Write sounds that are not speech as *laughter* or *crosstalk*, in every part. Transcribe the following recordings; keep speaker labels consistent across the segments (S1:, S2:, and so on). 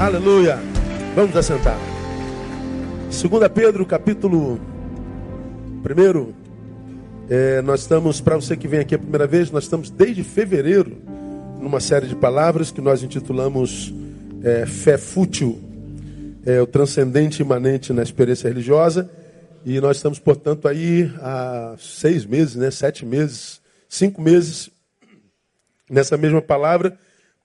S1: Aleluia. Vamos assentar. 2 Pedro, capítulo 1. É, nós estamos, para você que vem aqui a primeira vez, nós estamos desde fevereiro numa série de palavras que nós intitulamos é, Fé Fútil, é, o transcendente imanente na experiência religiosa. E nós estamos, portanto, aí há seis meses, né, sete meses, cinco meses nessa mesma palavra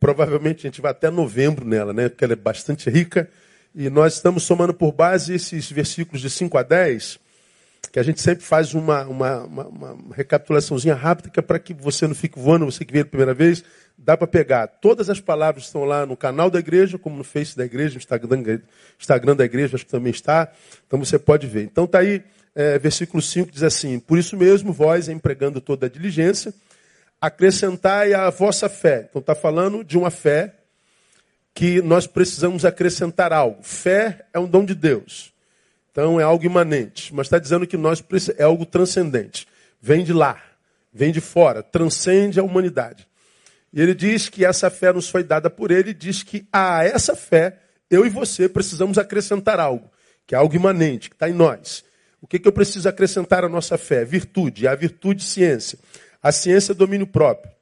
S1: Provavelmente a gente vai até novembro nela, né? Porque ela é bastante rica. E nós estamos somando por base esses versículos de 5 a 10, que a gente sempre faz uma, uma, uma, uma recapitulaçãozinha rápida, é para que você não fique voando, você que veio a primeira vez, dá para pegar. Todas as palavras estão lá no canal da igreja, como no Face da igreja, no Instagram, Instagram da igreja, acho que também está. Então você pode ver. Então está aí, é, versículo 5 diz assim: Por isso mesmo, vós, empregando toda a diligência, acrescentai a vossa fé. Então está falando de uma fé que nós precisamos acrescentar algo. Fé é um dom de Deus. Então é algo imanente. Mas está dizendo que nós é algo transcendente. Vem de lá, vem de fora, transcende a humanidade. E ele diz que essa fé nos foi dada por ele, e diz que a essa fé, eu e você precisamos acrescentar algo, que é algo imanente, que está em nós. O que, que eu preciso acrescentar à nossa fé? Virtude, a virtude, ciência. A ciência é domínio próprio.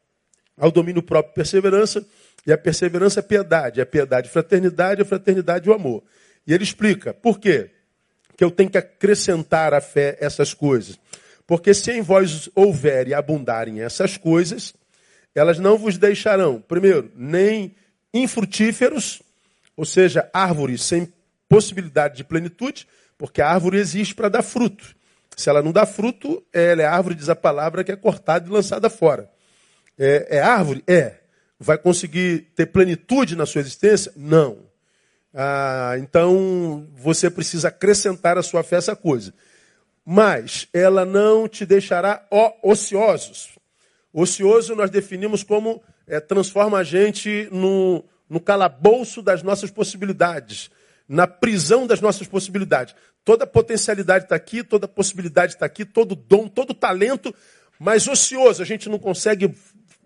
S1: Ao domínio próprio, perseverança. E a perseverança é piedade. A piedade, fraternidade. A fraternidade, o amor. E ele explica por quê? Que eu tenho que acrescentar à fé essas coisas. Porque se em vós houver e abundarem essas coisas, elas não vos deixarão, primeiro, nem infrutíferos, ou seja, árvores sem possibilidade de plenitude, porque a árvore existe para dar fruto. Se ela não dá fruto, ela é árvore, diz a palavra, que é cortada e lançada fora. É, é árvore? É. Vai conseguir ter plenitude na sua existência? Não. Ah, então, você precisa acrescentar à sua fé essa coisa. Mas ela não te deixará ociosos. Ocioso nós definimos como é, transforma a gente no, no calabouço das nossas possibilidades, na prisão das nossas possibilidades. Toda potencialidade está aqui, toda possibilidade está aqui, todo dom, todo talento, mas ocioso. A gente não consegue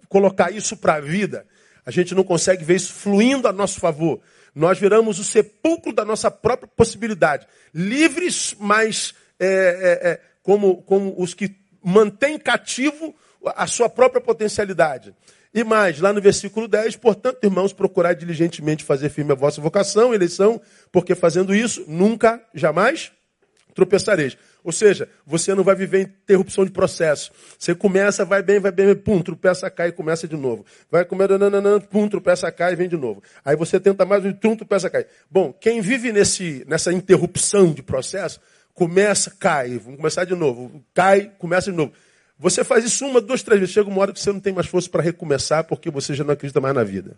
S1: colocar isso para a vida. A gente não consegue ver isso fluindo a nosso favor. Nós viramos o sepulcro da nossa própria possibilidade. Livres, mas é, é, é, como, como os que mantêm cativo a sua própria potencialidade. E mais, lá no versículo 10, portanto, irmãos, procurai diligentemente fazer firme a vossa vocação, eleição, porque fazendo isso, nunca, jamais tropeçareis. Ou seja, você não vai viver interrupção de processo. Você começa, vai bem, vai bem, pum, tropeça, cai e começa de novo. Vai comer, nananã, pum, tropeça, cai e vem de novo. Aí você tenta mais, tum, tropeça, cai. Bom, quem vive nesse, nessa interrupção de processo, começa, cai, vamos começar de novo. Cai, começa de novo. Você faz isso uma, duas, três vezes. Chega uma hora que você não tem mais força para recomeçar porque você já não acredita mais na vida.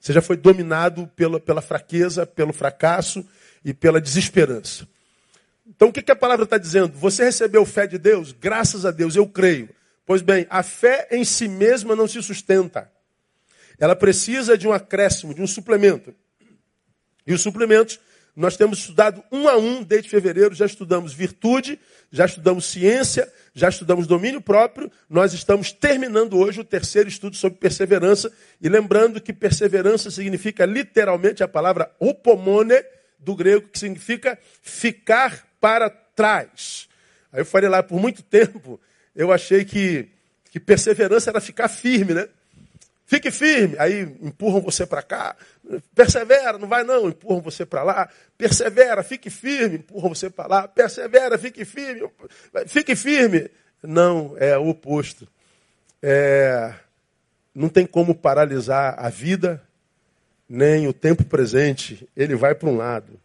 S1: Você já foi dominado pela, pela fraqueza, pelo fracasso e pela desesperança. Então o que, que a palavra está dizendo? Você recebeu fé de Deus? Graças a Deus, eu creio. Pois bem, a fé em si mesma não se sustenta. Ela precisa de um acréscimo, de um suplemento. E os suplementos nós temos estudado um a um desde fevereiro, já estudamos virtude, já estudamos ciência, já estudamos domínio próprio. Nós estamos terminando hoje o terceiro estudo sobre perseverança. E lembrando que perseverança significa literalmente a palavra opomone, do grego, que significa ficar para trás. Aí eu falei lá por muito tempo, eu achei que, que perseverança era ficar firme, né? Fique firme. Aí empurram você para cá. Persevera, não vai não. Empurram você para lá. Persevera, fique firme. Empurram você para lá. Persevera, fique firme. Fique firme. Não, é o oposto. É, não tem como paralisar a vida, nem o tempo presente. Ele vai para um lado.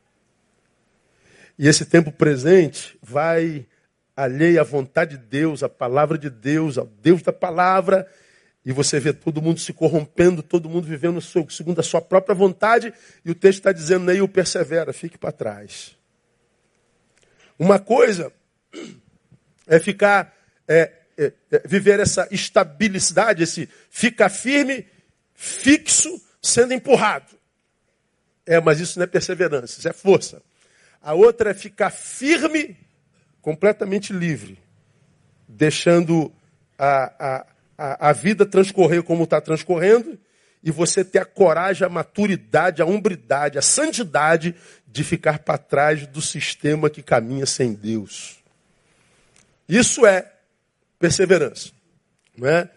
S1: E esse tempo presente vai alheio à vontade de Deus, à palavra de Deus, ao Deus da palavra e você vê todo mundo se corrompendo, todo mundo vivendo segundo a sua própria vontade, e o texto está dizendo, Neil, persevera, fique para trás. Uma coisa é ficar, é, é, é, viver essa estabilidade, esse ficar firme, fixo, sendo empurrado. É, mas isso não é perseverança, isso é força. A outra é ficar firme, completamente livre, deixando a, a a, a vida transcorrer como está transcorrendo e você ter a coragem, a maturidade, a hombridade, a santidade de ficar para trás do sistema que caminha sem Deus. Isso é perseverança. Não é?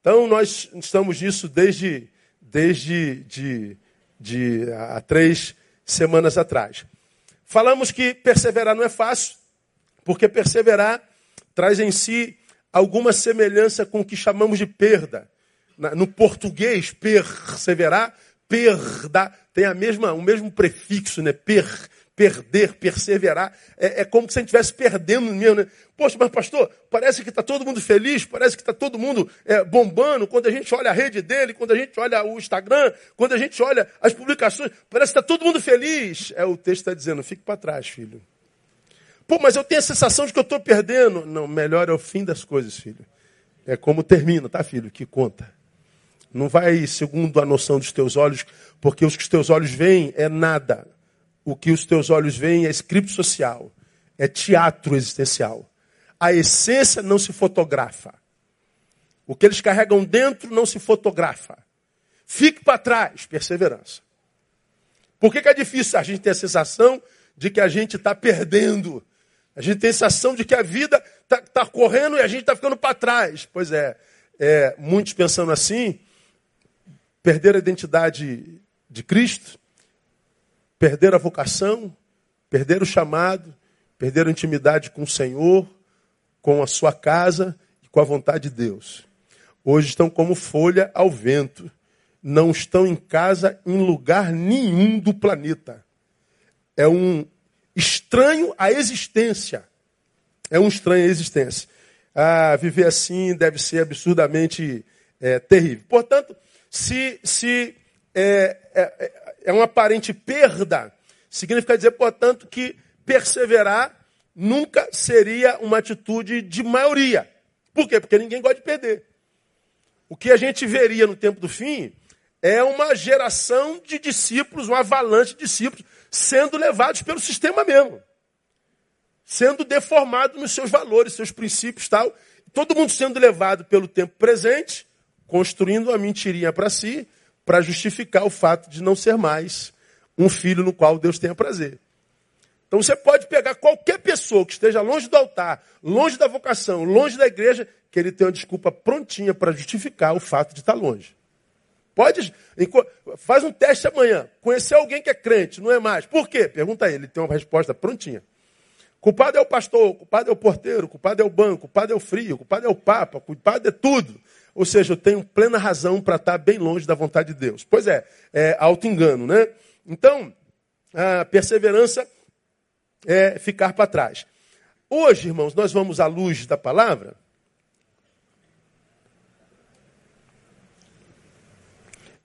S1: Então nós estamos nisso desde, desde de, de, há três semanas atrás. Falamos que perseverar não é fácil, porque perseverar traz em si alguma semelhança com o que chamamos de perda. No português, perseverar, perda, tem a mesma, o mesmo prefixo, né? Per, perder, perseverar. É, é como se a gente estivesse perdendo mesmo, né? Poxa, mas pastor, parece que está todo mundo feliz, parece que está todo mundo é, bombando. Quando a gente olha a rede dele, quando a gente olha o Instagram, quando a gente olha as publicações, parece que está todo mundo feliz. É o texto está dizendo, fique para trás, filho. Pô, mas eu tenho a sensação de que eu estou perdendo. Não, melhor é o fim das coisas, filho. É como termina, tá, filho? Que conta. Não vai segundo a noção dos teus olhos, porque os que os teus olhos veem é nada. O que os teus olhos veem é script social, é teatro existencial. A essência não se fotografa. O que eles carregam dentro não se fotografa. Fique para trás, perseverança. Por que, que é difícil? A gente tem a sensação de que a gente está perdendo a gente tem a sensação de que a vida está tá correndo e a gente está ficando para trás. Pois é, é, muitos pensando assim, perder a identidade de Cristo, perder a vocação, perder o chamado, perder a intimidade com o Senhor, com a sua casa e com a vontade de Deus. Hoje estão como folha ao vento, não estão em casa em lugar nenhum do planeta. É um estranho à existência. É um estranho à existência. Ah, viver assim deve ser absurdamente é, terrível. Portanto, se, se é, é, é uma aparente perda, significa dizer, portanto, que perseverar nunca seria uma atitude de maioria. Por quê? Porque ninguém gosta de perder. O que a gente veria no tempo do fim é uma geração de discípulos, uma avalanche de discípulos sendo levados pelo sistema mesmo. Sendo deformados nos seus valores, seus princípios tal. Todo mundo sendo levado pelo tempo presente, construindo uma mentirinha para si, para justificar o fato de não ser mais um filho no qual Deus tenha prazer. Então você pode pegar qualquer pessoa que esteja longe do altar, longe da vocação, longe da igreja, que ele tem uma desculpa prontinha para justificar o fato de estar longe. Pode, faz um teste amanhã. Conhecer alguém que é crente, não é mais. Por quê? Pergunta a ele, ele tem uma resposta prontinha. Culpado é o pastor, culpado é o porteiro, culpado é o banco, culpado é o frio, culpado é o papa, culpado é tudo. Ou seja, eu tenho plena razão para estar bem longe da vontade de Deus. Pois é, é auto-engano, né? Então, a perseverança é ficar para trás. Hoje, irmãos, nós vamos à luz da palavra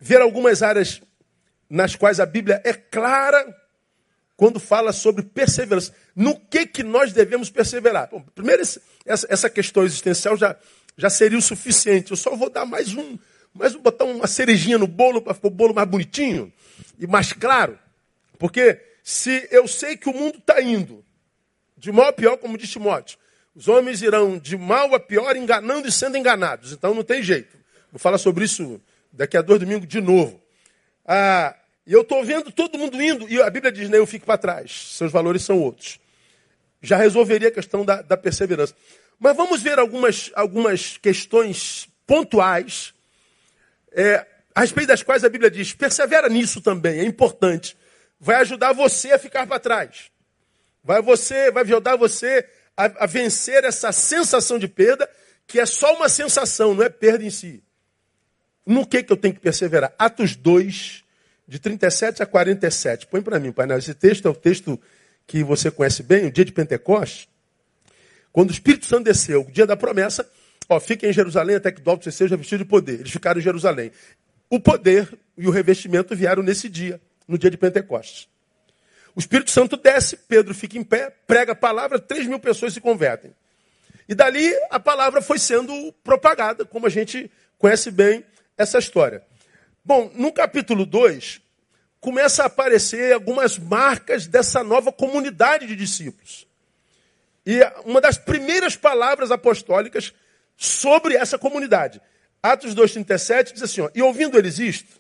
S1: ver algumas áreas nas quais a Bíblia é clara quando fala sobre perseverança. No que, que nós devemos perseverar? Bom, primeiro, essa, questão existencial já, já seria o suficiente. Eu só vou dar mais um, mais um, botar uma cerejinha no bolo para ficar o bolo mais bonitinho e mais claro. Porque se eu sei que o mundo está indo de mal a pior, como diz Timóteo, os homens irão de mal a pior, enganando e sendo enganados. Então não tem jeito. Vou falar sobre isso Daqui a dois domingos de novo. Ah, e eu estou vendo todo mundo indo, e a Bíblia diz, né, eu fico para trás, seus valores são outros. Já resolveria a questão da, da perseverança. Mas vamos ver algumas, algumas questões pontuais, é, a respeito das quais a Bíblia diz, persevera nisso também, é importante. Vai ajudar você a ficar para trás. Vai, você, vai ajudar você a, a vencer essa sensação de perda, que é só uma sensação, não é perda em si. No que, que eu tenho que perseverar? Atos 2, de 37 a 47. Põe para mim, painel. Esse texto é o texto que você conhece bem, o dia de Pentecostes. Quando o Espírito Santo desceu, o dia da promessa, ó, fiquem em Jerusalém até que do alto você seja vestido de poder. Eles ficaram em Jerusalém. O poder e o revestimento vieram nesse dia, no dia de Pentecostes. O Espírito Santo desce, Pedro fica em pé, prega a palavra, 3 mil pessoas se convertem. E dali a palavra foi sendo propagada, como a gente conhece bem essa história. Bom, no capítulo 2, começa a aparecer algumas marcas dessa nova comunidade de discípulos. E uma das primeiras palavras apostólicas sobre essa comunidade. Atos 2,37 diz assim: ó, E ouvindo eles isto,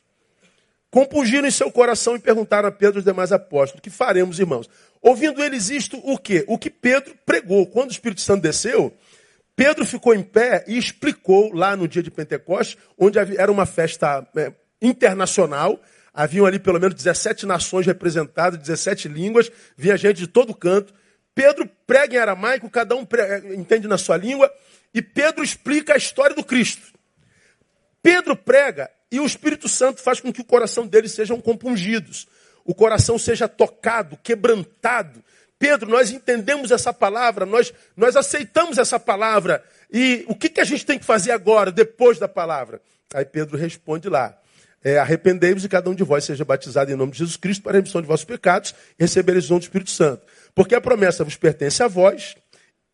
S1: compungiram em seu coração e perguntaram a Pedro e os demais apóstolos: Que faremos, irmãos? Ouvindo eles isto, o quê? O que Pedro pregou. Quando o Espírito Santo desceu, Pedro ficou em pé e explicou lá no dia de Pentecostes, onde era uma festa é, internacional. Haviam ali pelo menos 17 nações representadas, 17 línguas, vinha gente de todo canto. Pedro prega em aramaico, cada um prega, entende na sua língua, e Pedro explica a história do Cristo. Pedro prega e o Espírito Santo faz com que o coração deles sejam compungidos, o coração seja tocado, quebrantado. Pedro, nós entendemos essa palavra, nós, nós aceitamos essa palavra. E o que, que a gente tem que fazer agora, depois da palavra? Aí Pedro responde lá: é, Arrependei-vos e cada um de vós seja batizado em nome de Jesus Cristo para a remissão de vossos pecados e recebereis o dom do Espírito Santo. Porque a promessa vos pertence a vós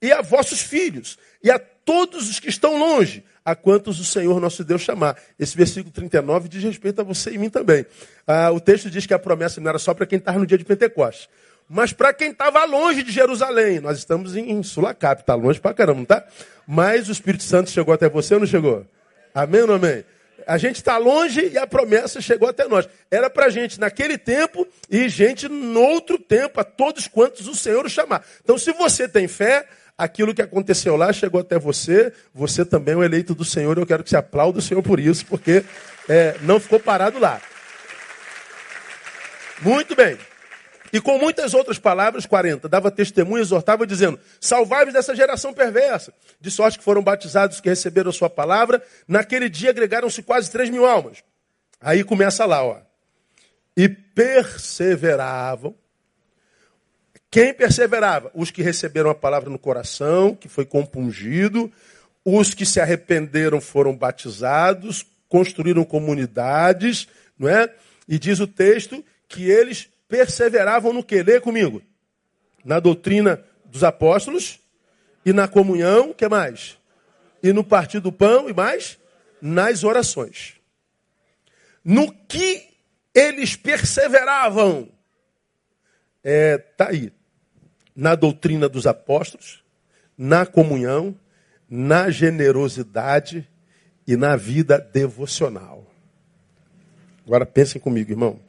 S1: e a vossos filhos e a todos os que estão longe, a quantos o Senhor nosso Deus chamar. Esse versículo 39 diz respeito a você e mim também. Ah, o texto diz que a promessa não era só para quem estava no dia de Pentecostes, mas para quem estava longe de Jerusalém. Nós estamos em, em Sulacap, está longe para caramba, não tá? Mas o Espírito Santo chegou até você ou não chegou? Amém ou não amém? A gente está longe e a promessa chegou até nós. Era para gente naquele tempo e gente no outro tempo, a todos quantos o Senhor chamar. Então, se você tem fé, aquilo que aconteceu lá chegou até você, você também é um eleito do Senhor, eu quero que você aplaude o Senhor por isso, porque é, não ficou parado lá. Muito bem. E com muitas outras palavras, 40, dava testemunho, exortava, dizendo: Salvai-vos dessa geração perversa. De sorte que foram batizados que receberam a sua palavra. Naquele dia agregaram-se quase 3 mil almas. Aí começa lá, ó. E perseveravam quem perseverava? Os que receberam a palavra no coração, que foi compungido, os que se arrependeram foram batizados, construíram comunidades, não é? E diz o texto que eles perseveravam no que? Lê comigo. Na doutrina dos apóstolos e na comunhão, que mais? E no partir do pão e mais? Nas orações. No que eles perseveravam? É, tá aí na doutrina dos apóstolos, na comunhão, na generosidade e na vida devocional. Agora pensem comigo, irmão.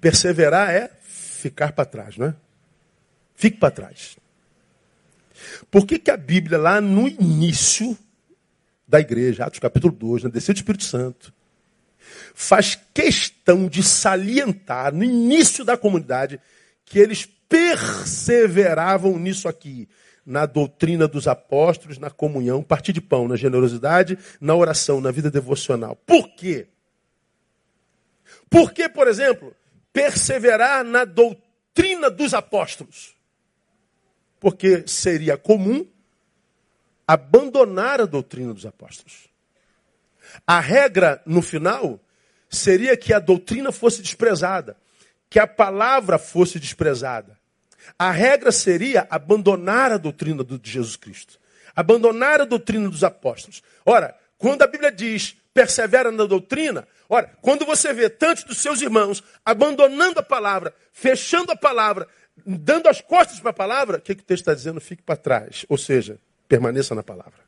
S1: Perseverar é ficar para trás, não é? Fique para trás. Por que, que a Bíblia, lá no início da igreja, Atos capítulo 2, na descida do Espírito Santo, faz questão de salientar no início da comunidade que eles perseveravam nisso aqui, na doutrina dos apóstolos, na comunhão, partir de pão, na generosidade, na oração, na vida devocional. Por quê? Por que, por exemplo, perseverar na doutrina dos apóstolos? Porque seria comum abandonar a doutrina dos apóstolos. A regra, no final, seria que a doutrina fosse desprezada que a palavra fosse desprezada. A regra seria abandonar a doutrina de Jesus Cristo, abandonar a doutrina dos apóstolos. Ora, quando a Bíblia diz persevera na doutrina, ora, quando você vê tantos dos seus irmãos abandonando a palavra, fechando a palavra, dando as costas para a palavra, o que, que o texto está dizendo? Fique para trás. Ou seja, permaneça na palavra.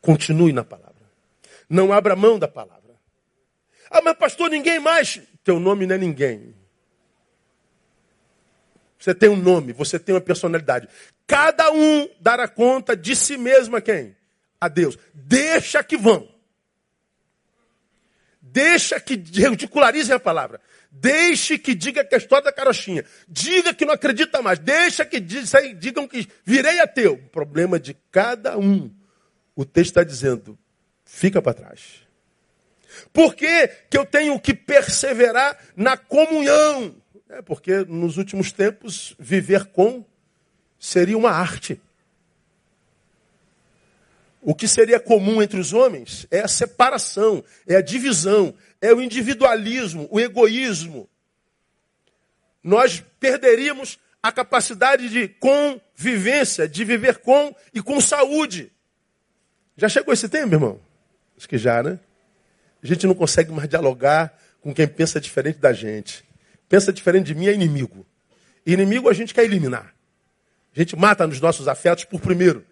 S1: Continue na palavra. Não abra mão da palavra. Ah, mas pastor, ninguém mais. Teu nome não é ninguém. Você tem um nome, você tem uma personalidade. Cada um dará conta de si mesmo a quem? A Deus. Deixa que vão. Deixa que ridicularizem a palavra. Deixe que diga que é a história da carochinha. Diga que não acredita mais. Deixa que digam que virei ateu. O problema de cada um. O texto está dizendo, fica para trás. Por que, que eu tenho que perseverar na comunhão? É porque nos últimos tempos, viver com seria uma arte. O que seria comum entre os homens é a separação, é a divisão, é o individualismo, o egoísmo. Nós perderíamos a capacidade de convivência, de viver com e com saúde. Já chegou esse tempo, irmão? Acho que já, né? A gente não consegue mais dialogar com quem pensa diferente da gente. Pensa diferente de mim é inimigo. Inimigo a gente quer eliminar. A gente mata nos nossos afetos por primeiro.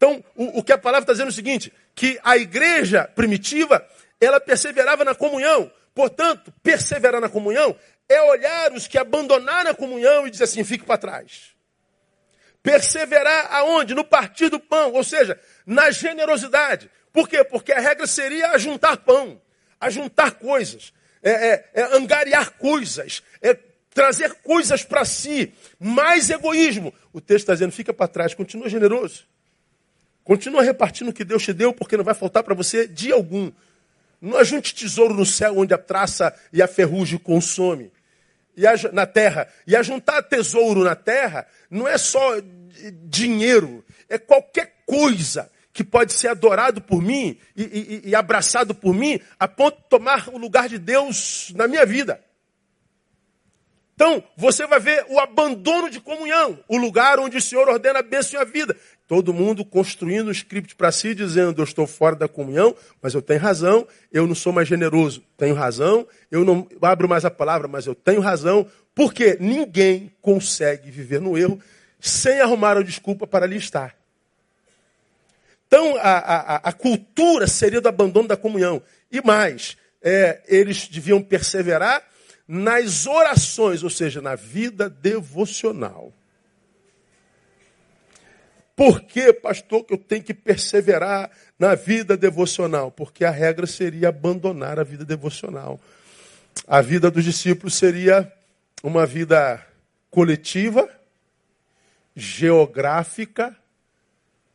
S1: Então, o, o que a palavra está dizendo é o seguinte: que a igreja primitiva, ela perseverava na comunhão. Portanto, perseverar na comunhão é olhar os que abandonaram a comunhão e dizer assim: fique para trás. Perseverar aonde? No partir do pão, ou seja, na generosidade. Por quê? Porque a regra seria ajuntar pão, ajuntar coisas, é, é, é angariar coisas, é trazer coisas para si, mais egoísmo. O texto está dizendo: fica para trás, continua generoso. Continua repartindo o que Deus te deu, porque não vai faltar para você dia algum. Não ajunte tesouro no céu onde a traça e a ferrugem consome. E a, na terra. E ajuntar tesouro na terra não é só dinheiro, é qualquer coisa que pode ser adorado por mim e, e, e abraçado por mim, a ponto de tomar o lugar de Deus na minha vida. Então, você vai ver o abandono de comunhão, o lugar onde o Senhor ordena a bênção e a vida. Todo mundo construindo um script para si, dizendo: Eu estou fora da comunhão, mas eu tenho razão, eu não sou mais generoso, tenho razão, eu não abro mais a palavra, mas eu tenho razão, porque ninguém consegue viver no erro sem arrumar a desculpa para ali estar. Então, a, a, a cultura seria do abandono da comunhão. E mais, é, eles deviam perseverar nas orações, ou seja, na vida devocional. Por que, pastor, que eu tenho que perseverar na vida devocional? Porque a regra seria abandonar a vida devocional. A vida dos discípulos seria uma vida coletiva, geográfica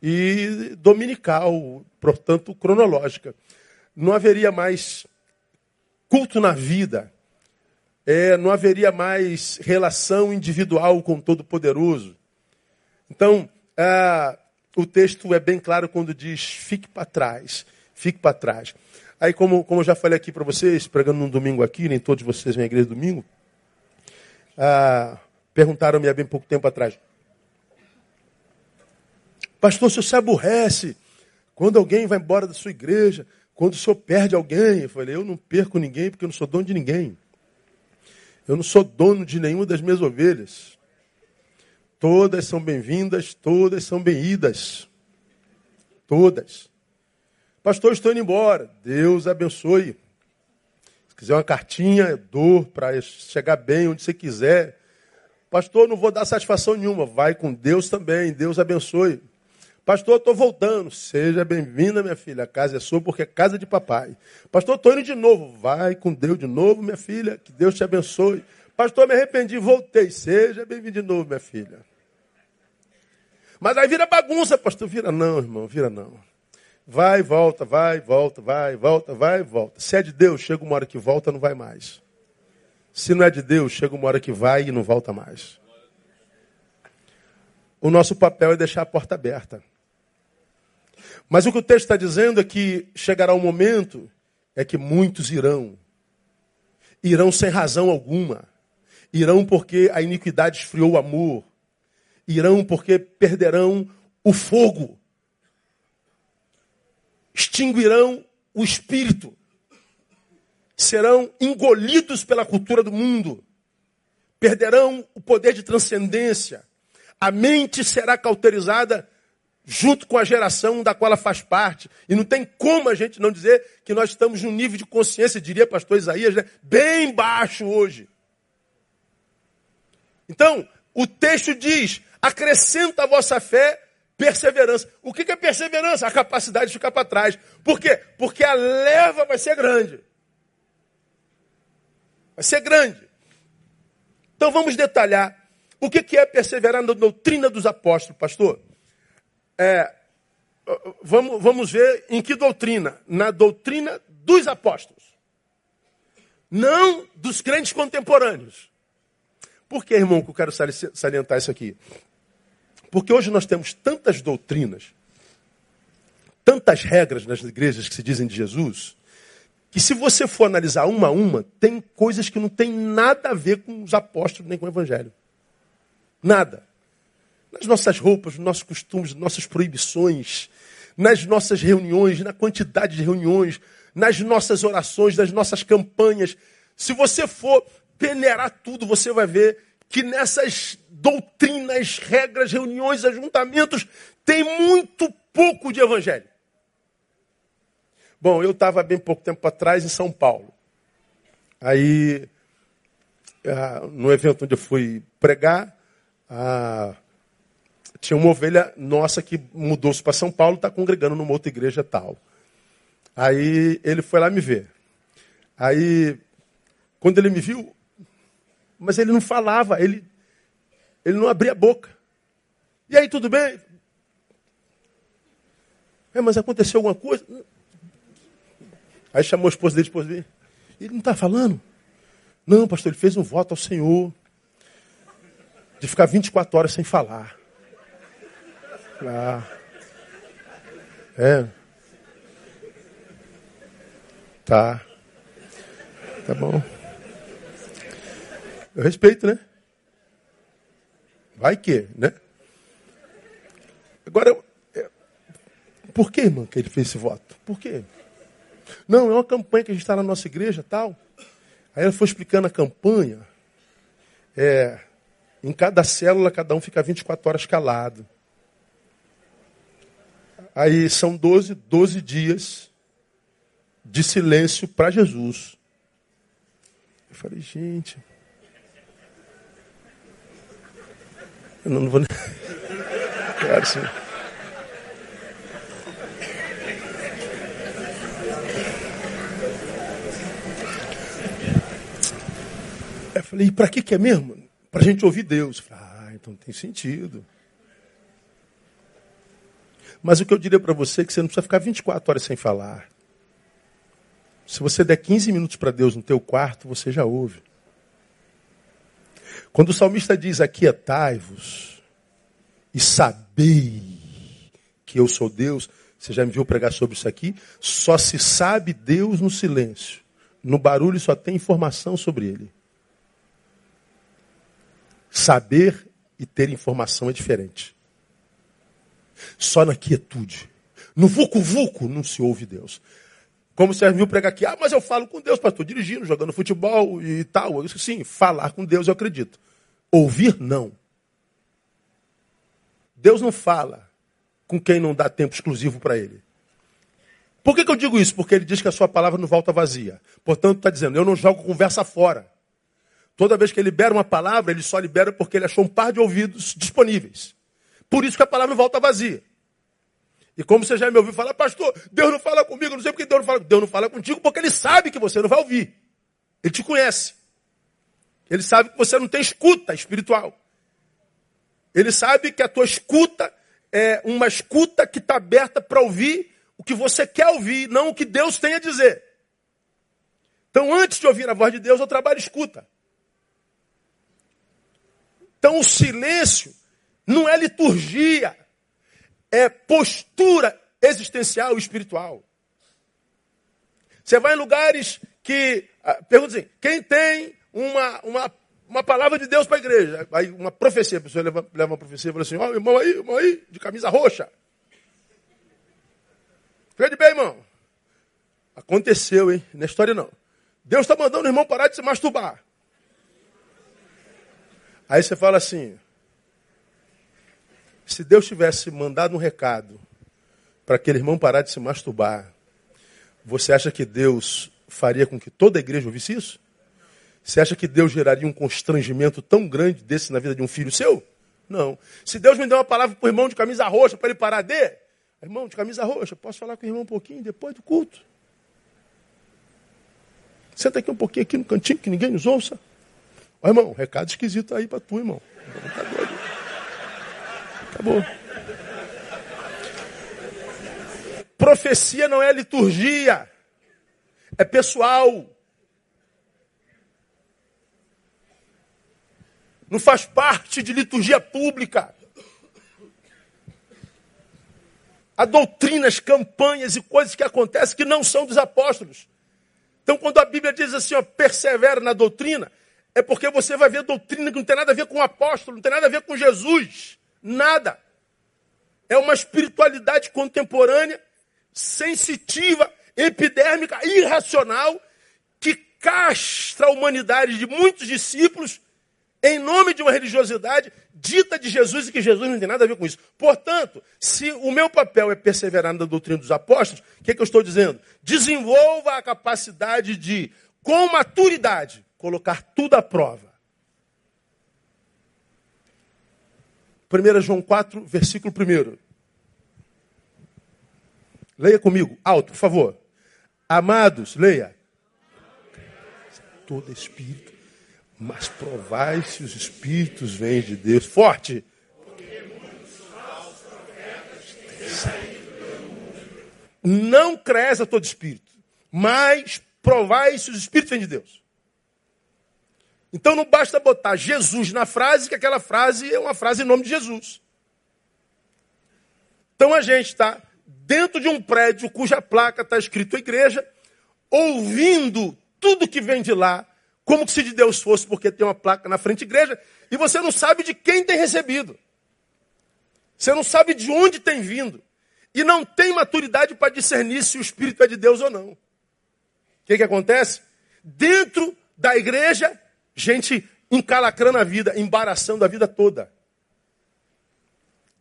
S1: e dominical, portanto, cronológica. Não haveria mais culto na vida é, não haveria mais relação individual com o Todo-Poderoso. Então, o texto é bem claro quando diz: fique para trás, fique para trás. Aí, como, como eu já falei aqui para vocês, pregando num domingo aqui, nem todos vocês vêm à igreja domingo, perguntaram-me há bem pouco tempo atrás: Pastor, o senhor se aborrece quando alguém vai embora da sua igreja, quando o senhor perde alguém? Eu falei: Eu não perco ninguém porque eu não sou dono de ninguém. Eu não sou dono de nenhuma das minhas ovelhas. Todas são bem-vindas, todas são bem-idas. Todas. Pastor, estou indo embora. Deus abençoe. Se quiser uma cartinha, dou para chegar bem onde você quiser. Pastor, não vou dar satisfação nenhuma. Vai com Deus também. Deus abençoe. Pastor, estou voltando. Seja bem-vinda, minha filha. A casa é sua porque é casa de papai. Pastor, estou indo de novo. Vai com Deus de novo, minha filha. Que Deus te abençoe. Pastor, me arrependi, voltei. Seja bem-vindo de novo, minha filha. Mas aí vira bagunça, pastor. Vira não, irmão, vira não. Vai, volta, vai, volta, vai, volta, vai, volta. Se é de Deus, chega uma hora que volta, não vai mais. Se não é de Deus, chega uma hora que vai e não volta mais. O nosso papel é deixar a porta aberta. Mas o que o texto está dizendo é que chegará um momento é que muitos irão. Irão sem razão alguma. Irão porque a iniquidade esfriou o amor. Irão porque perderão o fogo. Extinguirão o espírito. Serão engolidos pela cultura do mundo. Perderão o poder de transcendência. A mente será cauterizada junto com a geração da qual ela faz parte. E não tem como a gente não dizer que nós estamos num nível de consciência, diria pastor Isaías, né? bem baixo hoje. Então, o texto diz: acrescenta a vossa fé perseverança. O que é perseverança? A capacidade de ficar para trás. Por quê? Porque a leva vai ser grande. Vai ser grande. Então vamos detalhar. O que é perseverar na doutrina dos apóstolos, pastor? É, vamos, vamos ver em que doutrina? Na doutrina dos apóstolos. Não dos crentes contemporâneos. Por que, irmão, que eu quero salientar isso aqui? Porque hoje nós temos tantas doutrinas, tantas regras nas igrejas que se dizem de Jesus, que se você for analisar uma a uma, tem coisas que não tem nada a ver com os apóstolos nem com o evangelho. Nada nas nossas roupas, nos nossos costumes, nas nossas proibições, nas nossas reuniões, na quantidade de reuniões, nas nossas orações, nas nossas campanhas. Se você for peneirar tudo, você vai ver que nessas doutrinas, regras, reuniões, ajuntamentos, tem muito pouco de evangelho. Bom, eu estava bem pouco tempo atrás em São Paulo. Aí, ah, no evento onde eu fui pregar, ah, tinha uma ovelha nossa que mudou-se para São Paulo, está congregando numa outra igreja tal. Aí ele foi lá me ver. Aí, quando ele me viu, mas ele não falava, ele, ele não abria a boca. E aí, tudo bem? É, mas aconteceu alguma coisa? Aí chamou a esposa dele, esposa dele. Ele não está falando? Não, pastor, ele fez um voto ao Senhor de ficar 24 horas sem falar. Ah. É. Tá. Tá bom. Eu respeito, né? Vai que, né? Agora, por que, irmã, que ele fez esse voto? Por quê? Não, é uma campanha que a gente está na nossa igreja tal. Aí ela foi explicando a campanha. É, em cada célula, cada um fica 24 horas calado. Aí são 12, 12 dias de silêncio para Jesus. Eu falei, gente. Eu não vou nem. *laughs* Claro, sim. Eu falei, e para que, que é mesmo? Para a gente ouvir Deus. Falei, ah, então tem sentido. Mas o que eu diria para você é que você não precisa ficar 24 horas sem falar. Se você der 15 minutos para Deus no teu quarto, você já ouve. Quando o salmista diz: Aquietai-vos e sabei que eu sou Deus, você já me viu pregar sobre isso aqui? Só se sabe Deus no silêncio. No barulho só tem informação sobre ele. Saber e ter informação é diferente. Só na quietude. No vucu-vucu não se ouve Deus. Como você viu pregar aqui, ah, mas eu falo com Deus, pastor, dirigindo, jogando futebol e tal. Isso sim, falar com Deus eu acredito. Ouvir, não. Deus não fala com quem não dá tempo exclusivo para ele. Por que, que, eu digo isso? Porque ele diz que a sua palavra não volta vazia. Portanto, está dizendo, eu não jogo conversa fora. Toda vez que ele libera uma palavra, ele só libera porque ele achou um par de ouvidos disponíveis. Por isso que a palavra volta vazia. E como você já me ouviu falar, pastor, Deus não fala comigo, não sei porque Deus não fala. Deus não fala contigo porque ele sabe que você não vai ouvir. Ele te conhece. Ele sabe que você não tem escuta espiritual. Ele sabe que a tua escuta é uma escuta que está aberta para ouvir o que você quer ouvir, não o que Deus tem a dizer. Então, antes de ouvir a voz de Deus, eu trabalho escuta. Então, o silêncio não é liturgia, é postura existencial e espiritual. Você vai em lugares que. Ah, pergunta assim: quem tem uma, uma, uma palavra de Deus para a igreja? Aí uma profecia, a pessoa leva, leva uma profecia e fala assim: ó, oh, irmão aí, irmão aí, de camisa roxa. Fica de bem, irmão. Aconteceu, hein? Na história não. Deus está mandando o irmão parar de se masturbar. Aí você fala assim: se Deus tivesse mandado um recado para aquele irmão parar de se masturbar, você acha que Deus faria com que toda a igreja ouvisse isso? Você acha que Deus geraria um constrangimento tão grande desse na vida de um filho seu? Não. Se Deus me der uma palavra para o irmão de camisa roxa para ele parar de, irmão de camisa roxa, posso falar com o irmão um pouquinho depois do culto? Senta aqui um pouquinho aqui no cantinho que ninguém nos ouça. Ó, irmão, recado esquisito aí para tu, irmão. Tá doido. Acabou. Profecia não é liturgia, é pessoal. Não faz parte de liturgia pública. Há doutrinas, campanhas e coisas que acontecem que não são dos apóstolos. Então, quando a Bíblia diz assim, ó, persevera na doutrina, é porque você vai ver doutrina que não tem nada a ver com o apóstolo, não tem nada a ver com Jesus. Nada. É uma espiritualidade contemporânea, sensitiva, epidérmica, irracional, que castra a humanidade de muitos discípulos em nome de uma religiosidade dita de Jesus e que Jesus não tem nada a ver com isso. Portanto, se o meu papel é perseverar na doutrina dos apóstolos, o que, é que eu estou dizendo? Desenvolva a capacidade de, com maturidade, colocar tudo à prova. 1 João 4, versículo 1. Leia comigo, alto, por favor. Amados, leia. Todo espírito, mas provai se os espíritos vêm de Deus. Forte. Não cresça todo espírito, mas provai se os espíritos vêm de Deus. Então não basta botar Jesus na frase, que aquela frase é uma frase em nome de Jesus. Então a gente está dentro de um prédio cuja placa está escrito igreja, ouvindo tudo que vem de lá, como se de Deus fosse, porque tem uma placa na frente igreja, e você não sabe de quem tem recebido. Você não sabe de onde tem vindo. E não tem maturidade para discernir se o Espírito é de Deus ou não. O que, que acontece? Dentro da igreja, gente encalacrando a vida, embaraçando a vida toda.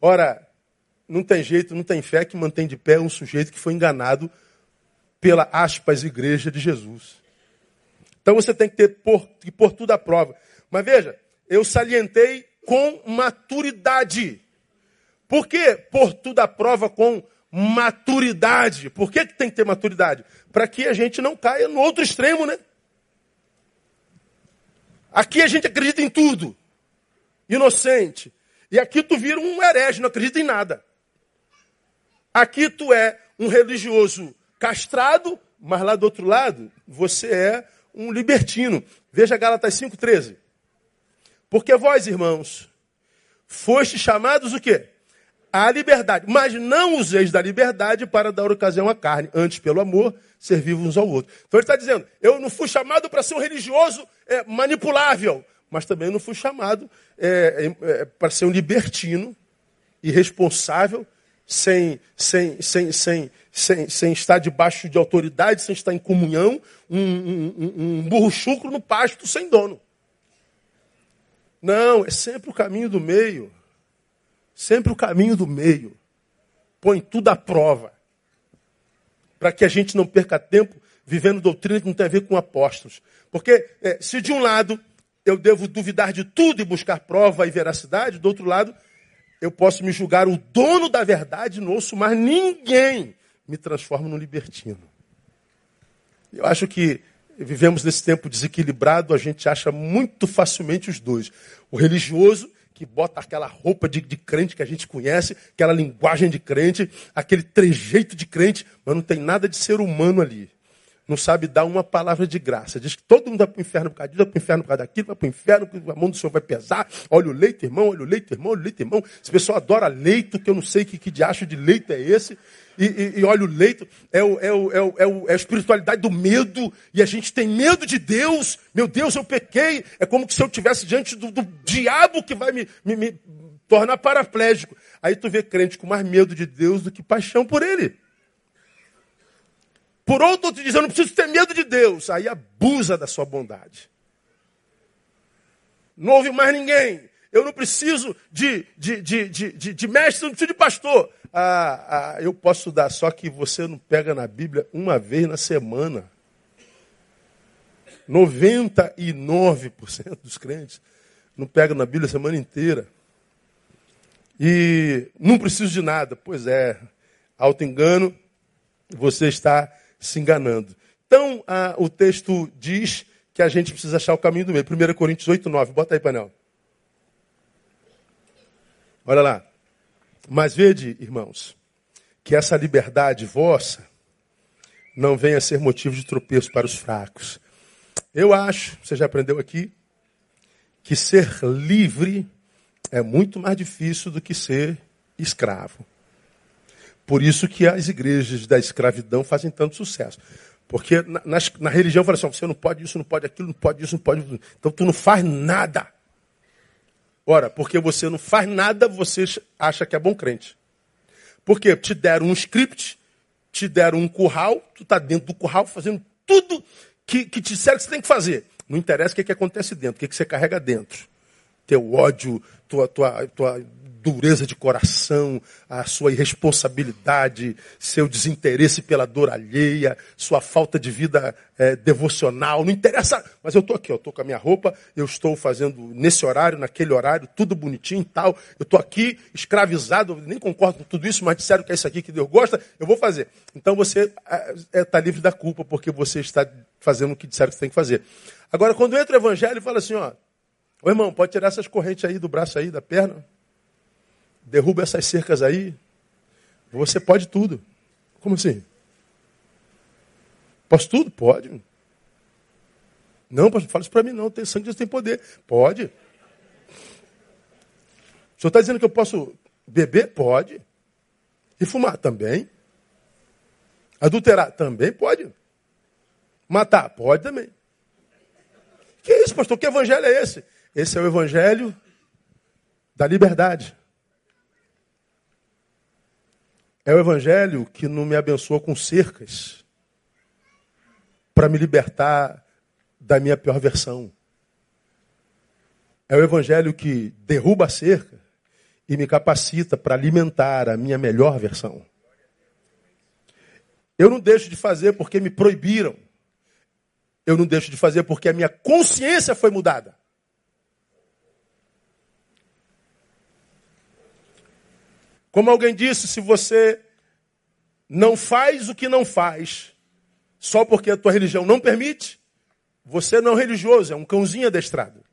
S1: Ora, não tem jeito, não tem fé que mantém de pé um sujeito que foi enganado pela aspas igreja de Jesus. Então você tem que ter por, que pôr tudo à prova. Mas veja, eu salientei com maturidade. Por que pôr tudo à prova com maturidade? Por que, que tem que ter maturidade? Para que a gente não caia no outro extremo, né? Aqui a gente acredita em tudo. Inocente. E aqui tu vira um herege, não acredita em nada. Aqui tu é um religioso castrado, mas lá do outro lado você é um libertino. Veja Gálatas 5,13. Porque vós, irmãos, foste chamados o quê? A liberdade. Mas não useis da liberdade para dar ocasião à carne. Antes, pelo amor, servir uns ao outro. Então ele está dizendo, eu não fui chamado para ser um religioso é, manipulável. Mas também não fui chamado é, é para ser um libertino irresponsável sem, sem, sem, sem, sem, sem estar debaixo de autoridade, sem estar em comunhão, um, um, um burro chucro no pasto sem dono. Não, é sempre o caminho do meio. Sempre o caminho do meio. Põe tudo à prova. Para que a gente não perca tempo vivendo doutrina que não tem a ver com apóstolos. Porque é, se de um lado eu devo duvidar de tudo e buscar prova e veracidade, do outro lado eu posso me julgar o dono da verdade, não ouço mais ninguém, me transformo num libertino. Eu acho que vivemos nesse tempo desequilibrado, a gente acha muito facilmente os dois. O religioso, que bota aquela roupa de, de, crente que a gente conhece, aquela linguagem de crente, aquele trejeito de crente, mas não tem nada de ser humano ali não sabe dar uma palavra de graça. Diz que todo mundo vai para o inferno por causa disso, vai para o inferno por causa daquilo, vai para o inferno, a mão do Senhor vai pesar. Olha o leito, irmão, olha o leito, irmão, olha o leito, irmão. Esse pessoal adora leito, que eu não sei que, que diacho de leito é esse. E, e, e olha o leito, é, o, é, o, é, o, é, o, é a espiritualidade do medo, e a gente tem medo de Deus. Meu Deus, eu pequei. É como se eu estivesse diante do, do diabo que vai me, me, me tornar paraplégico. Aí tu vê crente com mais medo de Deus do que paixão por ele. Por outro, te diz, eu não preciso ter medo de Deus. Aí abusa da sua bondade. Não ouve mais ninguém. Eu não preciso de, de, de, de, de mestre, não preciso de pastor. Ah, ah, eu posso dar, só que você não pega na Bíblia uma vez na semana. 99% dos crentes não pegam na Bíblia a semana inteira. E não preciso de nada. Pois é, auto-engano, você está se enganando. Então, ah, o texto diz que a gente precisa achar o caminho do meio. 1 Coríntios 8, 9. Bota aí, painel. Olha lá. Mas vede, irmãos, que essa liberdade vossa não venha a ser motivo de tropeço para os fracos. Eu acho, você já aprendeu aqui, que ser livre é muito mais difícil do que ser escravo. Por isso que as igrejas da escravidão fazem tanto sucesso. Porque na, na, na religião fala assim, você não pode isso, não pode aquilo, não pode isso, não pode. Então tu não faz nada. Ora, porque você não faz nada, você acha que é bom crente. Porque te deram um script, te deram um curral, tu está dentro do curral fazendo tudo que, que te disseram que você tem que fazer. Não interessa o que, que acontece dentro, o que, que você carrega dentro. teu ódio, tua, tua, tua dureza de coração, a sua irresponsabilidade, seu desinteresse pela dor alheia, sua falta de vida é, devocional, não interessa. Mas eu estou aqui, eu estou com a minha roupa, eu estou fazendo nesse horário, naquele horário, tudo bonitinho e tal. Eu estou aqui escravizado, nem concordo com tudo isso, mas disseram que é isso aqui que Deus gosta, eu vou fazer. Então você está é, tá livre da culpa, porque você está fazendo o que disseram que você tem que fazer. Agora, quando entra o evangelho fala assim, ó, ô irmão, pode tirar essas correntes aí do braço aí, da perna? Derruba essas cercas aí, você pode tudo. Como assim? Posso tudo? Pode. Não, pastor, fala isso para mim não. Tem sangue, Deus tem poder. Pode. O senhor está dizendo que eu posso beber? Pode. E fumar? Também. Adulterar? Também pode. Matar? Pode também. Que é isso, pastor? Que evangelho é esse? Esse é o evangelho da liberdade. É o evangelho que não me abençoa com cercas para me libertar da minha pior versão. É o evangelho que derruba a cerca e me capacita para alimentar a minha melhor versão. Eu não deixo de fazer porque me proibiram. Eu não deixo de fazer porque a minha consciência foi mudada. Como alguém disse, se você não faz o que não faz, só porque a tua religião não permite, você não é religioso, é um cãozinho adestrado.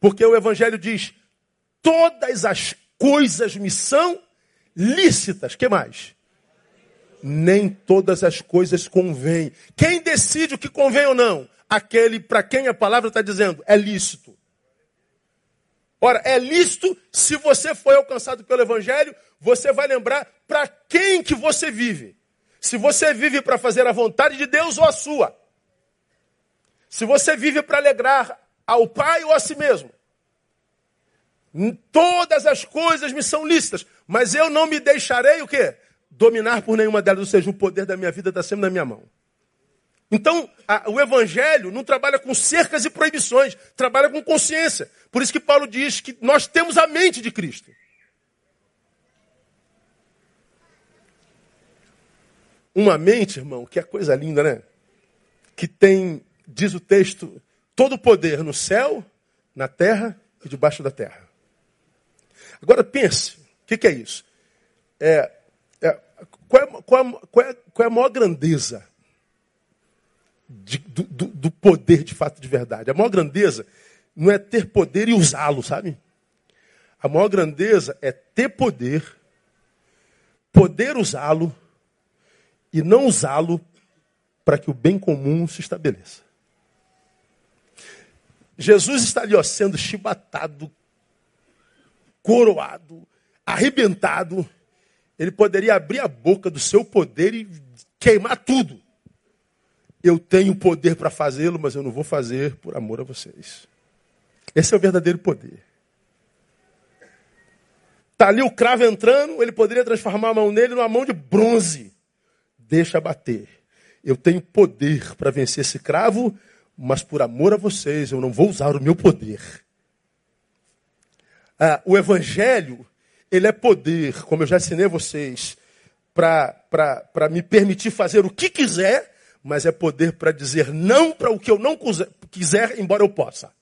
S1: Porque o Evangelho diz: todas as coisas me são lícitas. que mais? Nem todas as coisas convêm. Quem decide o que convém ou não? Aquele para quem a palavra está dizendo é lícito. Ora, é lícito se você foi alcançado pelo Evangelho, você vai lembrar para quem que você vive. Se você vive para fazer a vontade de Deus ou a sua. Se você vive para alegrar ao Pai ou a si mesmo. Todas as coisas me são lícitas, mas eu não me deixarei o quê? Dominar por nenhuma delas, ou seja, o poder da minha vida está sempre na minha mão. Então, a, o Evangelho não trabalha com cercas e proibições, trabalha com consciência. Por isso que Paulo diz que nós temos a mente de Cristo. Uma mente, irmão, que é coisa linda, né? Que tem, diz o texto, todo o poder no céu, na terra e debaixo da terra. Agora pense, o que, que, é isso? É, é, qual, é, qual, é, qual, é, qual é a maior grandeza de, do, do, poder de fato de verdade. A maior grandeza não é ter poder e usá-lo, sabe? A maior grandeza é ter poder, poder usá-lo e não usá-lo para que o bem comum se estabeleça. Jesus está ali ó, sendo chibatado, coroado, arrebentado. Ele poderia abrir a boca do seu poder e queimar tudo. Eu tenho poder para fazê-lo, mas eu não vou fazer por amor a vocês. Esse é o verdadeiro poder. Está ali o cravo entrando, ele poderia transformar a mão nele numa mão de bronze. Deixa bater. Eu tenho poder para vencer esse cravo, mas por amor a vocês, eu não vou usar o meu poder. Ah, o evangelho, ele é poder, como eu já ensinei a vocês, para me permitir fazer o que quiser mas é poder para dizer não para o que eu não quiser, embora eu possa.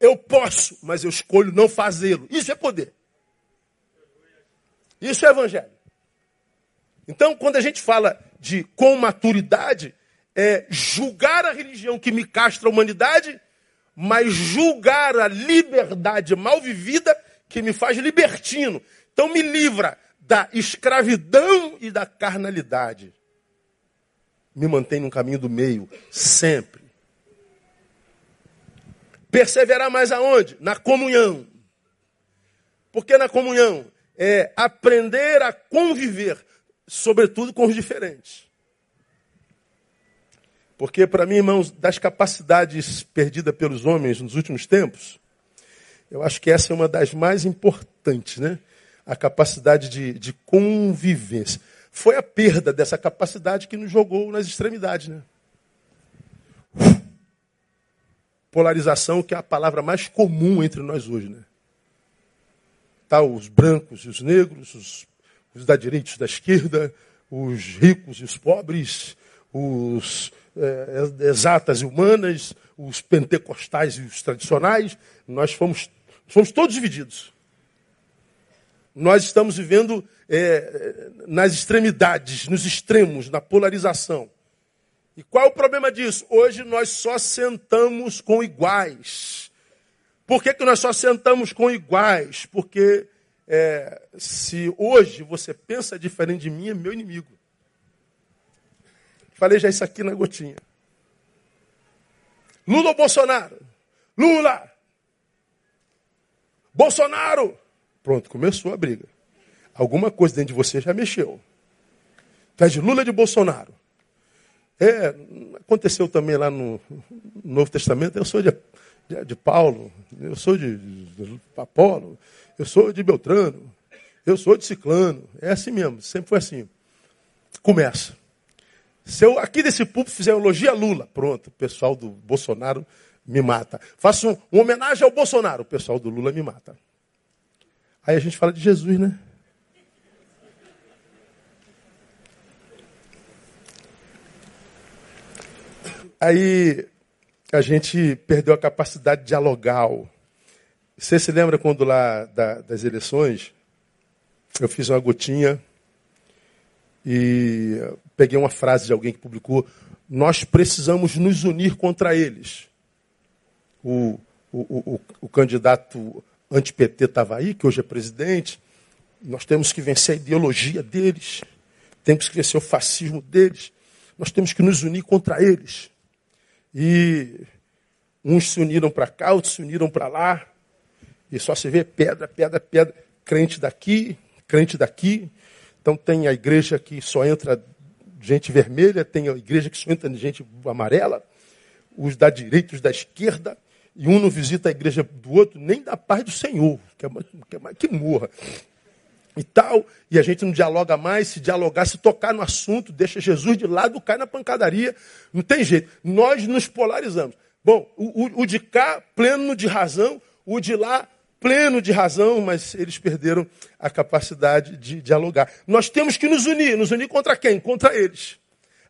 S1: Eu posso, mas eu escolho não fazê-lo. Isso é poder. Isso é evangelho. Então, quando a gente fala de com maturidade, é julgar a religião que me castra a humanidade, mas julgar a liberdade mal vivida que me faz libertino. Então, me livra da escravidão e da carnalidade me mantém no caminho do meio, sempre. Perseverar mais aonde? Na comunhão. Porque na comunhão é aprender a conviver, sobretudo com os diferentes. Porque, para mim, irmãos, das capacidades perdidas pelos homens nos últimos tempos, eu acho que essa é uma das mais importantes, né? A capacidade de, de convivência foi a perda dessa capacidade que nos jogou nas extremidades. Né? polarização que é a palavra mais comum entre nós hoje, né? Tá os brancos e os negros, os, os da direita e os da esquerda, os ricos e os pobres, os é, exatas e humanas, os pentecostais e os tradicionais. Nós fomos, fomos todos divididos. Nós estamos vivendo é, nas extremidades, nos extremos, na polarização. E qual é o problema disso? Hoje nós só sentamos com iguais. Por que, que nós só sentamos com iguais? Porque é, se hoje você pensa diferente de mim, é meu inimigo. Falei já isso aqui na gotinha. Lula ou Bolsonaro? Lula! Bolsonaro! Pronto, começou a briga. Alguma coisa dentro de você já mexeu. Tu é de Lula de Bolsonaro? É, aconteceu também lá no Novo Testamento, eu sou de, de, de Paulo, eu sou de, de Apolo, eu sou de Beltrano, eu sou de Ciclano. É assim mesmo, sempre foi assim. Começa. Se eu aqui desse púlpito fizer elogio a Lula, pronto, o pessoal do Bolsonaro me mata. Faço um, uma homenagem ao Bolsonaro, o pessoal do Lula me mata. Aí a gente fala de Jesus, né? Aí a gente perdeu a capacidade dialogal. Você se lembra quando lá da, das eleições, eu fiz uma gotinha e peguei uma frase de alguém que publicou: Nós precisamos nos unir contra eles. O, o, o, o candidato anti-PT estava aí, que hoje é presidente. Nós temos que vencer a ideologia deles, temos que vencer o fascismo deles, nós temos que nos unir contra eles. E uns se uniram para cá, outros se uniram para lá. E só se vê pedra, pedra, pedra. Crente daqui, crente daqui. Então tem a igreja que só entra gente vermelha, tem a igreja que só entra gente amarela. Os da direita, os da esquerda. E um não visita a igreja do outro, nem da paz do Senhor, que, é, que, é, que morra e tal, e a gente não dialoga mais, se dialogar, se tocar no assunto, deixa Jesus de lado, cai na pancadaria, não tem jeito. Nós nos polarizamos. Bom, o, o, o de cá, pleno de razão, o de lá, pleno de razão, mas eles perderam a capacidade de dialogar. Nós temos que nos unir. Nos unir contra quem? Contra eles.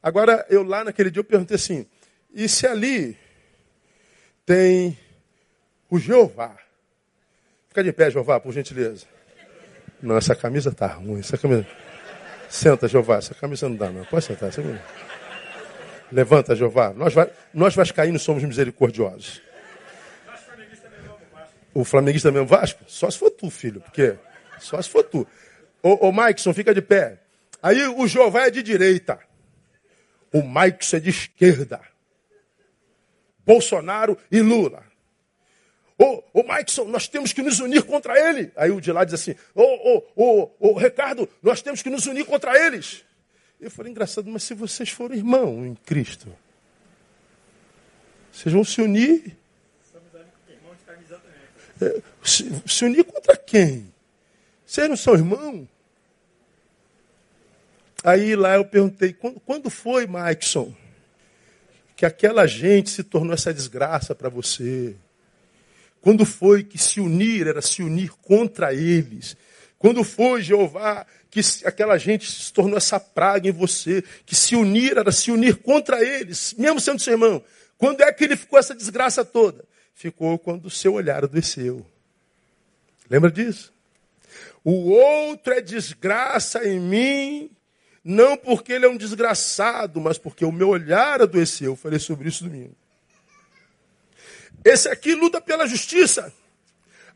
S1: Agora, eu lá naquele dia eu perguntei assim: e se ali tem o Jeová? Fica de pé, Jeová, por gentileza. Não, essa camisa tá ruim. Essa camisa... Senta, Jeová. Essa camisa não dá, não. Pode sentar. Essa. Levanta, Jeová. Nós. Nós vascaínos somos misericordiosos. O flamenguista mesmo Vasco? Só se for tu, filho. Porque só se for tu. Ô, ô Maikson, fica de pé. Aí o Jeová é de direita. O Maikson é de esquerda. Bolsonaro e Lula. Ô, ô Maikson, nós temos que nos unir contra ele. Aí o de lá diz assim: Ô, ô, ô, ô, Ricardo, nós temos que nos unir contra eles. Eu falei, engraçado, mas se vocês forem irmão em Cristo, vocês vão se unir. Se, se unir contra quem? Vocês não são irmão? Aí lá eu perguntei, quando, quando foi, Maikson, que aquela gente se tornou essa desgraça para você? Quando foi que se unir era se unir contra eles? Quando foi, Jeová, que aquela gente se tornou essa praga em você, que se unir era se unir contra eles, mesmo sendo seu irmão? Quando é que ele ficou essa desgraça toda? Ficou quando o seu olhar adoeceu. Lembra disso? O outro é desgraça em mim, não porque ele é um desgraçado, mas porque o meu olhar adoeceu. Eu falei sobre isso domingo. Esse aqui luta pela justiça.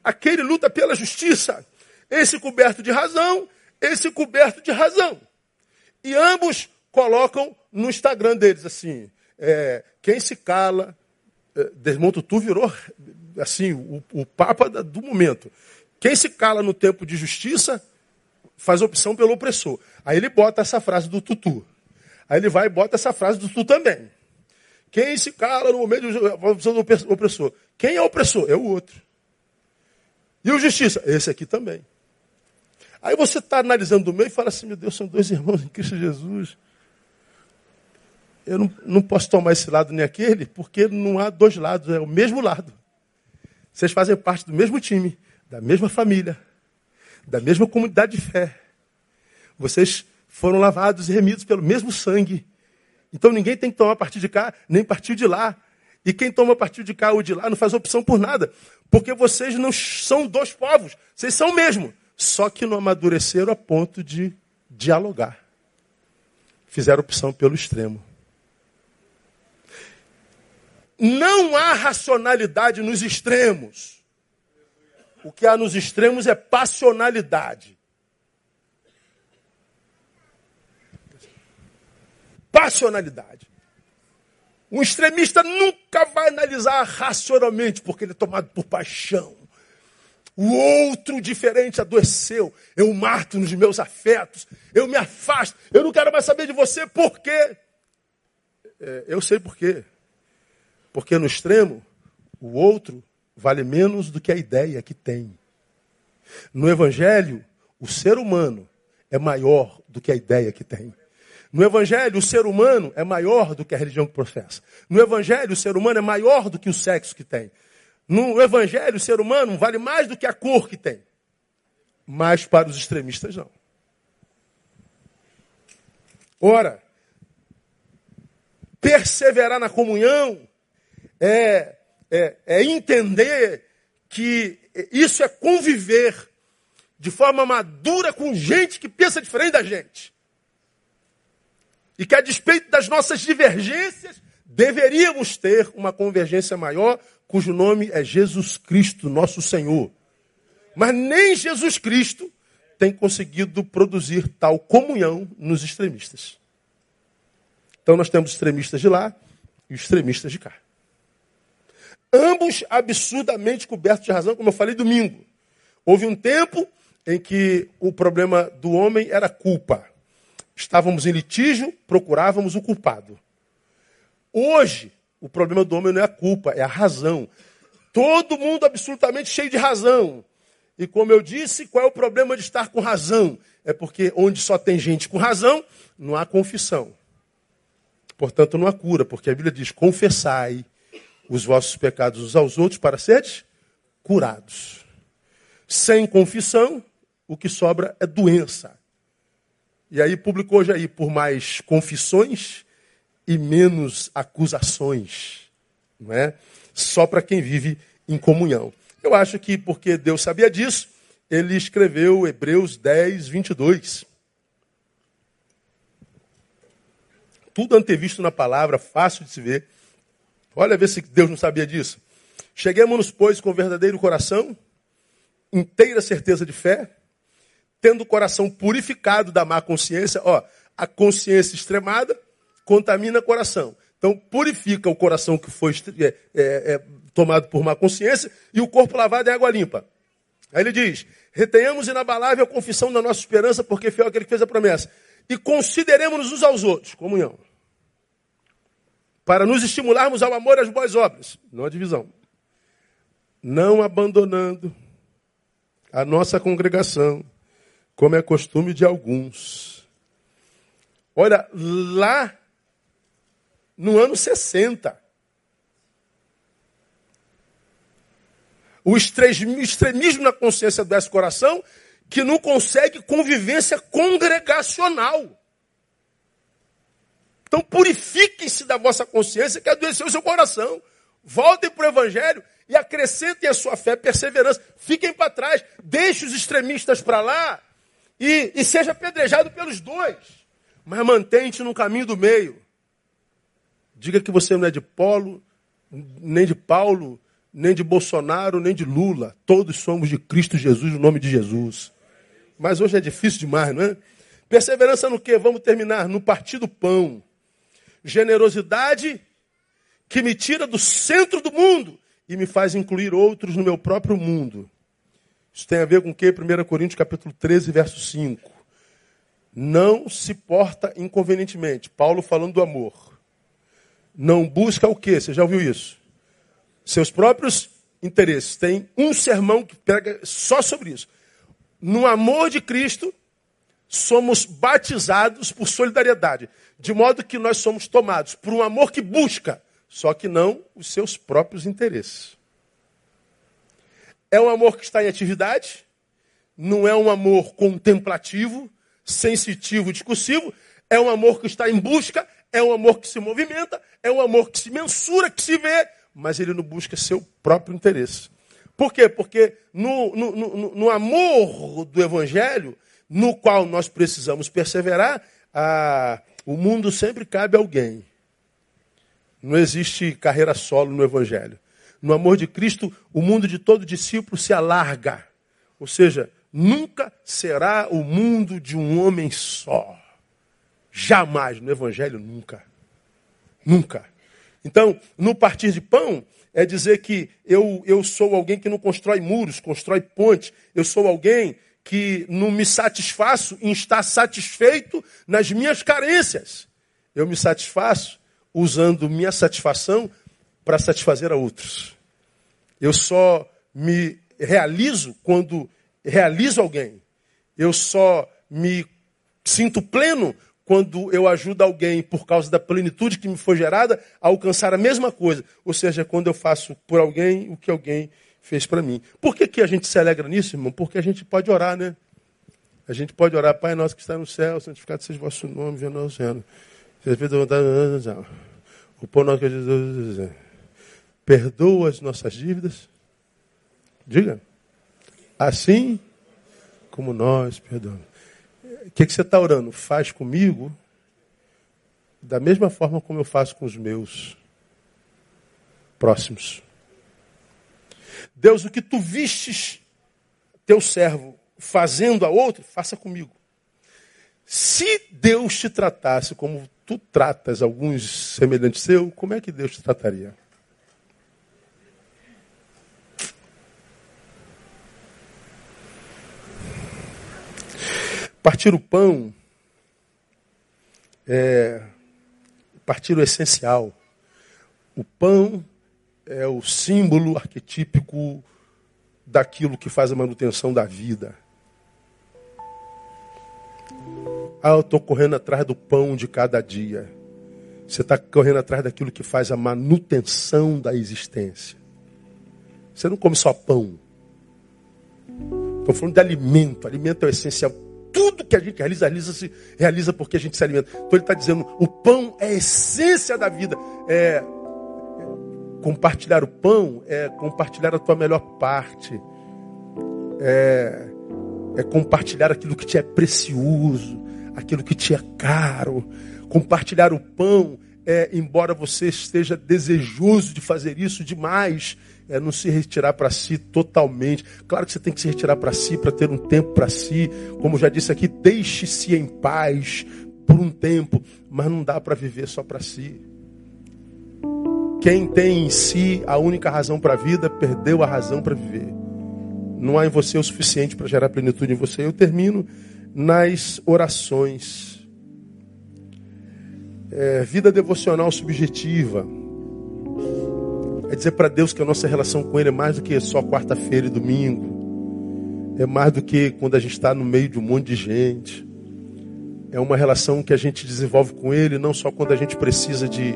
S1: Aquele luta pela justiça. Esse coberto de razão, esse coberto de razão. E ambos colocam no Instagram deles assim: é, quem se cala, é, Desmonto Tu virou assim o, o papa do momento. Quem se cala no tempo de justiça faz opção pelo opressor. Aí ele bota essa frase do tutu. Aí ele vai e bota essa frase do tu também. Quem se cala no momento do opressor? Quem é o opressor? É o outro. E o justiça? Esse aqui também. Aí você está analisando do meio e fala assim, meu Deus, são dois irmãos em Cristo Jesus. eu não, não posso tomar esse lado nem aquele, porque não há dois lados, é o mesmo lado. Vocês fazem parte do mesmo time, da mesma família, da mesma comunidade de fé. Vocês foram lavados e remidos pelo mesmo sangue. Então ninguém tem que tomar partido de cá, nem partido de lá. E quem toma partido de cá ou de lá não faz opção por nada. Porque vocês não são dois povos, vocês são o mesmo. Só que não amadureceram a ponto de dialogar. Fizeram opção pelo extremo. Não há racionalidade nos extremos. O que há nos extremos é passionalidade. Passionalidade. Um extremista nunca vai analisar racionalmente, porque ele é tomado por paixão. O outro diferente adoeceu. Eu mato nos meus afetos. Eu me afasto. Eu não quero mais saber de você. Por quê? É, eu sei por quê. Porque no extremo, o outro vale menos do que a ideia que tem. No Evangelho, o ser humano é maior do que a ideia que tem. No Evangelho, o ser humano é maior do que a religião que professa. No Evangelho, o ser humano é maior do que o sexo que tem. No Evangelho, o ser humano vale mais do que a cor que tem. Mas para os extremistas, não. Ora, perseverar na comunhão é, é, é entender que isso é conviver de forma madura com gente que pensa diferente da gente. E que a despeito das nossas divergências, deveríamos ter uma convergência maior, cujo nome é Jesus Cristo, nosso Senhor. Mas nem Jesus Cristo tem conseguido produzir tal comunhão nos extremistas. Então nós temos extremistas de lá e extremistas de cá. Ambos absurdamente cobertos de razão, como eu falei domingo. Houve um tempo em que o problema do homem era culpa. Estávamos em litígio, procurávamos o culpado. Hoje, o problema do homem não é a culpa, é a razão. Todo mundo absolutamente cheio de razão. E como eu disse, qual é o problema de estar com razão? É porque onde só tem gente com razão, não há confissão. Portanto, não há cura, porque a Bíblia diz: confessai os vossos pecados uns aos outros para seres curados. Sem confissão, o que sobra é doença. E aí publicou hoje aí por mais confissões e menos acusações, não é? Só para quem vive em comunhão. Eu acho que porque Deus sabia disso, ele escreveu Hebreus 10, 22. Tudo antevisto na palavra, fácil de se ver. Olha, ver se Deus não sabia disso. Cheguemos-nos, pois, com verdadeiro coração, inteira certeza de fé, tendo o coração purificado da má consciência. Ó, a consciência extremada contamina o coração. Então, purifica o coração que foi é, é, é, tomado por má consciência e o corpo lavado em água limpa. Aí ele diz: retenhamos inabalável a confissão da nossa esperança, porque foi aquele que fez a promessa. E consideremos-nos uns aos outros, comunhão para nos estimularmos ao amor e às boas obras, não a divisão. Não abandonando a nossa congregação, como é costume de alguns. Olha, lá no ano 60, o extremismo na consciência desse coração que não consegue convivência congregacional. Então purifiquem-se da vossa consciência que adoeceu o seu coração. Voltem para o Evangelho e acrescentem a sua fé, perseverança. Fiquem para trás, deixe os extremistas para lá e, e seja apedrejado pelos dois. Mas mantente no caminho do meio. Diga que você não é de Polo, nem de Paulo, nem de Bolsonaro, nem de Lula. Todos somos de Cristo Jesus, no nome de Jesus. Mas hoje é difícil demais, não é? Perseverança no que? Vamos terminar. No partir do pão. Generosidade que me tira do centro do mundo e me faz incluir outros no meu próprio mundo. Isso tem a ver com o que? 1 Coríntios capítulo 13, verso 5. Não se porta inconvenientemente. Paulo falando do amor. Não busca o quê? Você já ouviu isso? Seus próprios interesses. Tem um sermão que pega só sobre isso. No amor de Cristo, somos batizados por solidariedade, de modo que nós somos tomados por um amor que busca, só que não os seus próprios interesses. É um amor que está em atividade, não é um amor contemplativo, sensitivo, discursivo, é um amor que está em busca, é um amor que se movimenta, é um amor que se mensura, que se vê, mas ele não busca seu próprio interesse. Por quê? Porque no, no, no, no amor do Evangelho, no qual nós precisamos perseverar, a, o mundo sempre cabe a alguém. Não existe carreira solo no Evangelho. No amor de Cristo, o mundo de todo discípulo se alarga. Ou seja, nunca será o mundo de um homem só. Jamais. No Evangelho, nunca. Nunca. Então, no partir de pão, é dizer que eu, eu sou alguém que não constrói muros, constrói pontes. Eu sou alguém que não me satisfaço em estar satisfeito nas minhas carências. Eu me satisfaço usando minha satisfação para satisfazer a outros. Eu só me realizo quando realizo alguém. Eu só me sinto pleno quando eu ajudo alguém por causa da plenitude que me foi gerada a alcançar a mesma coisa. Ou seja, quando eu faço por alguém o que alguém fez para mim. Por que, que a gente se alegra nisso, irmão? Porque a gente pode orar, né? A gente pode orar, Pai nosso que está no céu, santificado seja o vosso nome, venha ao céu. O pão nosso que Jesus perdoa as nossas dívidas. Diga. Assim como nós perdoamos. O que, que você está orando? Faz comigo da mesma forma como eu faço com os meus próximos. Deus, o que tu vistes teu servo fazendo a outro, faça comigo. Se Deus te tratasse como tu tratas alguns semelhantes seu, como é que Deus te trataria? Partir o pão é partir o essencial. O pão é o símbolo arquetípico daquilo que faz a manutenção da vida. Ah, eu estou correndo atrás do pão de cada dia. Você está correndo atrás daquilo que faz a manutenção da existência. Você não come só pão. Estou falando de alimento. Alimento é o essencial. Tudo que a gente realiza, realiza, -se, realiza porque a gente se alimenta. Então ele está dizendo, o pão é a essência da vida. É, compartilhar o pão é compartilhar a tua melhor parte. É, é compartilhar aquilo que te é precioso, aquilo que te é caro. Compartilhar o pão é, embora você esteja desejoso de fazer isso demais, é não se retirar para si totalmente. Claro que você tem que se retirar para si para ter um tempo para si. Como já disse aqui, deixe-se em paz por um tempo, mas não dá para viver só para si. Quem tem em si a única razão para a vida, perdeu a razão para viver. Não há em você o suficiente para gerar plenitude em você. Eu termino nas orações. É, vida devocional subjetiva. É dizer para Deus que a nossa relação com Ele é mais do que só quarta-feira e domingo. É mais do que quando a gente está no meio de um monte de gente. É uma relação que a gente desenvolve com Ele não só quando a gente precisa de,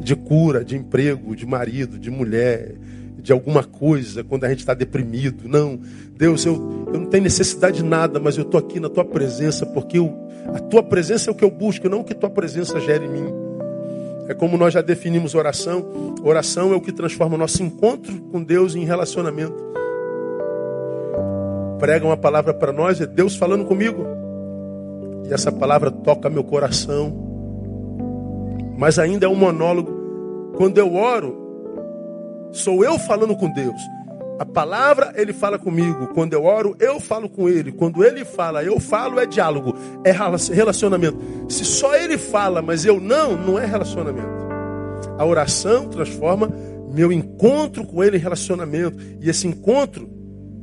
S1: de cura, de emprego, de marido, de mulher, de alguma coisa, quando a gente está deprimido. Não, Deus, eu, eu não tenho necessidade de nada, mas eu estou aqui na tua presença, porque eu, a tua presença é o que eu busco, não o que tua presença gere em mim. É como nós já definimos oração. Oração é o que transforma o nosso encontro com Deus em relacionamento. Prega uma palavra para nós, é Deus falando comigo. E essa palavra toca meu coração. Mas ainda é um monólogo. Quando eu oro, Sou eu falando com Deus. A palavra ele fala comigo. Quando eu oro, eu falo com ele. Quando ele fala, eu falo, é diálogo, é relacionamento. Se só ele fala, mas eu não, não é relacionamento. A oração transforma meu encontro com ele em relacionamento. E esse encontro,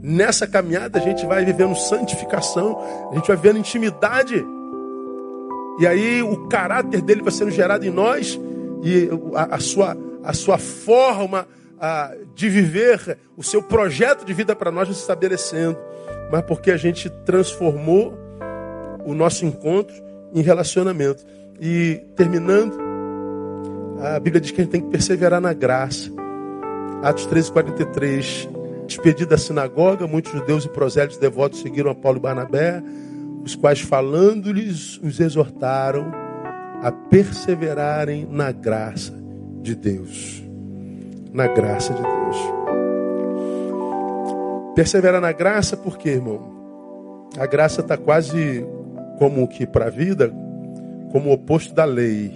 S1: nessa caminhada, a gente vai vivendo santificação, a gente vai vivendo intimidade. E aí o caráter dele vai sendo gerado em nós e a, a sua, a sua forma de viver o seu projeto de vida para nós se estabelecendo, mas porque a gente transformou o nosso encontro em relacionamento. E terminando, a Bíblia diz que a gente tem que perseverar na graça. Atos 13, 43. Despedida da sinagoga, muitos judeus e prosélitos devotos seguiram a Paulo e Barnabé, os quais, falando-lhes, os exortaram a perseverarem na graça de Deus. Na graça de Deus. Perseverar na graça, por quê, irmão? A graça está quase como que para a vida, como o oposto da lei.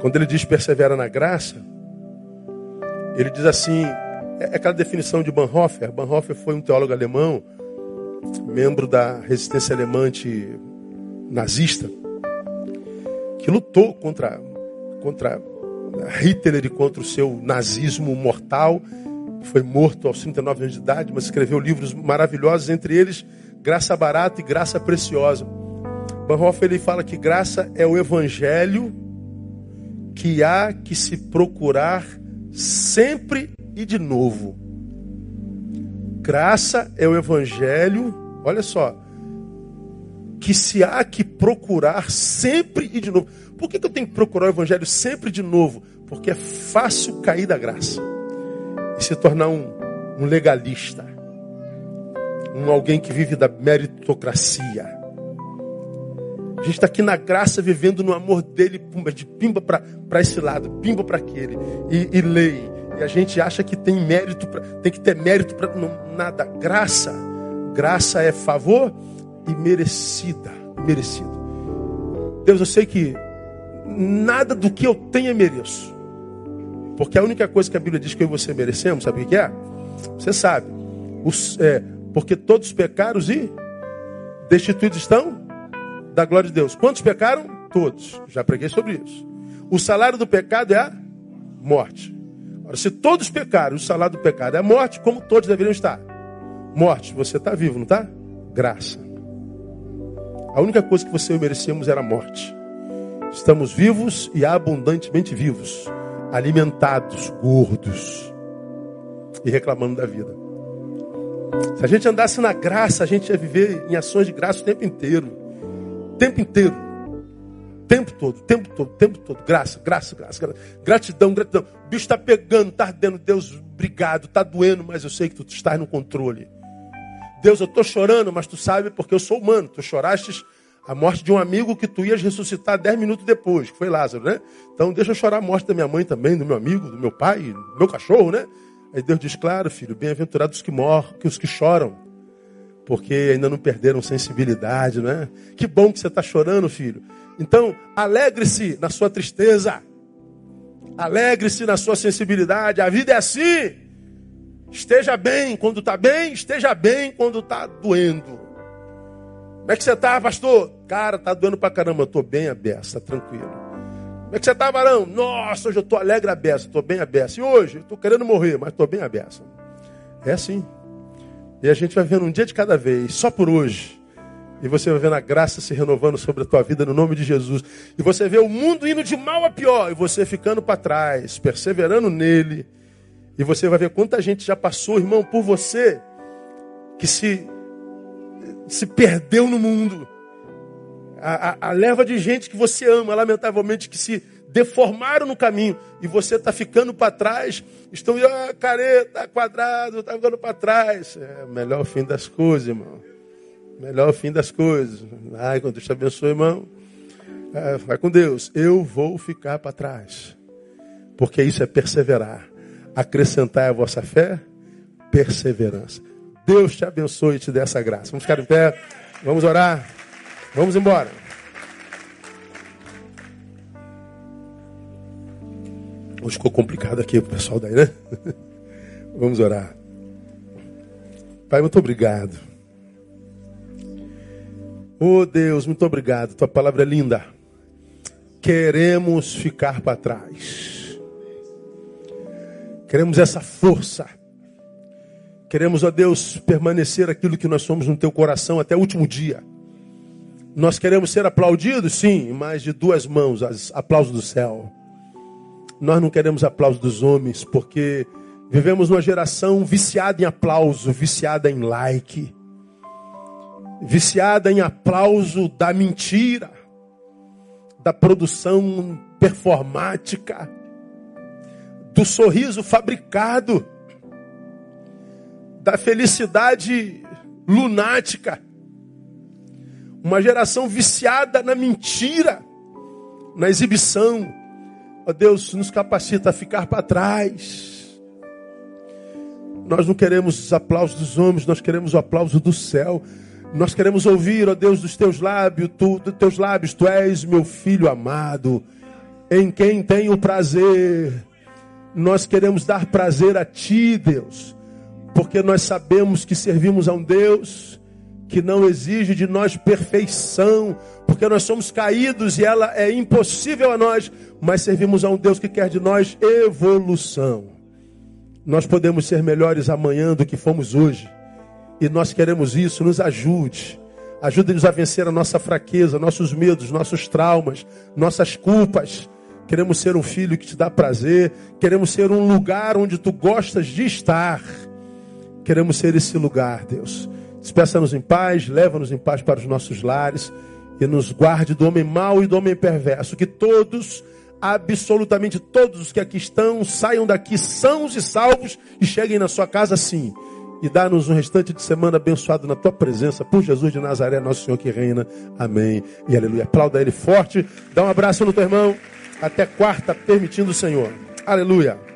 S1: Quando ele diz persevera na graça, ele diz assim, é, é aquela definição de Bonhoeffer. Bonhoeffer foi um teólogo alemão, membro da resistência alemã nazista, que lutou contra, contra Hitler contra o seu nazismo mortal. Foi morto aos 39 anos de idade, mas escreveu livros maravilhosos, entre eles Graça Barata e Graça Preciosa. Bonhoeffer ele fala que graça é o evangelho que há que se procurar sempre e de novo. Graça é o evangelho, olha só, que se há que procurar sempre e de novo. Por que, que eu tenho que procurar o evangelho sempre de novo? Porque é fácil cair da graça e se tornar um, um legalista, um alguém que vive da meritocracia. A gente está aqui na graça, vivendo no amor dele, pumba, de pimba para esse lado, pimba para aquele, e, e lei. E a gente acha que tem mérito, pra, tem que ter mérito para nada. Graça, graça é favor e merecida, merecido. Deus, eu sei que nada do que eu tenho é mereço. Porque a única coisa que a Bíblia diz que eu e você merecemos, sabe o que é? Você sabe. Os, é, porque todos pecaram e destituídos estão da glória de Deus. Quantos pecaram? Todos. Já preguei sobre isso. O salário do pecado é a morte. Ora, se todos pecaram, o salário do pecado é a morte, como todos deveriam estar? Morte. Você está vivo, não está? Graça. A única coisa que você e eu merecemos era a morte. Estamos vivos e abundantemente vivos, alimentados, gordos e reclamando da vida. Se a gente andasse na graça, a gente ia viver em ações de graça o tempo inteiro tempo inteiro. Tempo todo, tempo todo, tempo todo. Graça, graça, graça, graça. Gratidão, gratidão. O bicho está pegando, está ardendo. Deus, obrigado. Está doendo, mas eu sei que tu estás no controle. Deus, eu estou chorando, mas tu sabe porque eu sou humano. Tu choraste a morte de um amigo que tu ias ressuscitar dez minutos depois, que foi Lázaro, né? Então deixa eu chorar a morte da minha mãe também, do meu amigo, do meu pai, do meu cachorro, né? Aí Deus diz, claro, filho, bem-aventurados os que morrem, que os que choram porque ainda não perderam sensibilidade, não é? Que bom que você está chorando, filho. Então, alegre-se na sua tristeza, alegre-se na sua sensibilidade. A vida é assim. Esteja bem quando está bem, esteja bem quando está doendo. Como é que você está, pastor? Cara, tá doendo pra caramba. Eu tô bem aberto, tá tranquilo. Como é que você está, varão? Nossa, hoje eu tô alegre aberto, tô bem aberto. E hoje, eu tô querendo morrer, mas tô bem aberto. É assim. E a gente vai vendo um dia de cada vez, só por hoje. E você vai vendo a graça se renovando sobre a tua vida no nome de Jesus. E você vê o mundo indo de mal a pior. E você ficando para trás, perseverando nele. E você vai ver quanta gente já passou, irmão, por você, que se, se perdeu no mundo. A, a, a leva de gente que você ama, lamentavelmente, que se deformaram no caminho e você está ficando para trás, estão ah, careta, quadrado, está ficando para trás. É o melhor fim das coisas, irmão. Melhor fim das coisas. Ai, quando Deus te abençoe, irmão. É, vai com Deus. Eu vou ficar para trás. Porque isso é perseverar. Acrescentar a vossa fé, perseverança. Deus te abençoe e te dê essa graça. Vamos ficar em pé. Vamos orar. Vamos embora. Hoje ficou complicado aqui pro pessoal daí, né? *laughs* Vamos orar. Pai, muito obrigado. Oh Deus, muito obrigado. Tua palavra é linda. Queremos ficar para trás. Queremos essa força. Queremos, ó Deus, permanecer aquilo que nós somos no teu coração até o último dia. Nós queremos ser aplaudidos, sim, mas de duas mãos, aplausos do céu. Nós não queremos aplauso dos homens, porque vivemos numa geração viciada em aplauso, viciada em like. viciada em aplauso da mentira, da produção performática, do sorriso fabricado, da felicidade lunática. Uma geração viciada na mentira, na exibição. Ó Deus, nos capacita a ficar para trás. Nós não queremos os aplausos dos homens, nós queremos o aplauso do céu. Nós queremos ouvir, ó Deus, dos teus lábios, tu, dos teus lábios, tu és meu filho amado, em quem tenho prazer. Nós queremos dar prazer a ti, Deus, porque nós sabemos que servimos a um Deus que não exige de nós perfeição, porque nós somos caídos e ela é impossível a nós, mas servimos a um Deus que quer de nós evolução. Nós podemos ser melhores amanhã do que fomos hoje, e nós queremos isso, nos ajude. Ajude-nos a vencer a nossa fraqueza, nossos medos, nossos traumas, nossas culpas. Queremos ser um filho que te dá prazer, queremos ser um lugar onde tu gostas de estar. Queremos ser esse lugar, Deus. Despeça-nos em paz, leva-nos em paz para os nossos lares e nos guarde do homem mau e do homem perverso. Que todos, absolutamente todos os que aqui estão, saiam daqui sãos e salvos e cheguem na sua casa sim. E dá-nos um restante de semana abençoado na tua presença, por Jesus de Nazaré, nosso Senhor que reina. Amém e aleluia. Aplauda ele forte, dá um abraço no teu irmão. Até quarta, permitindo o Senhor. Aleluia.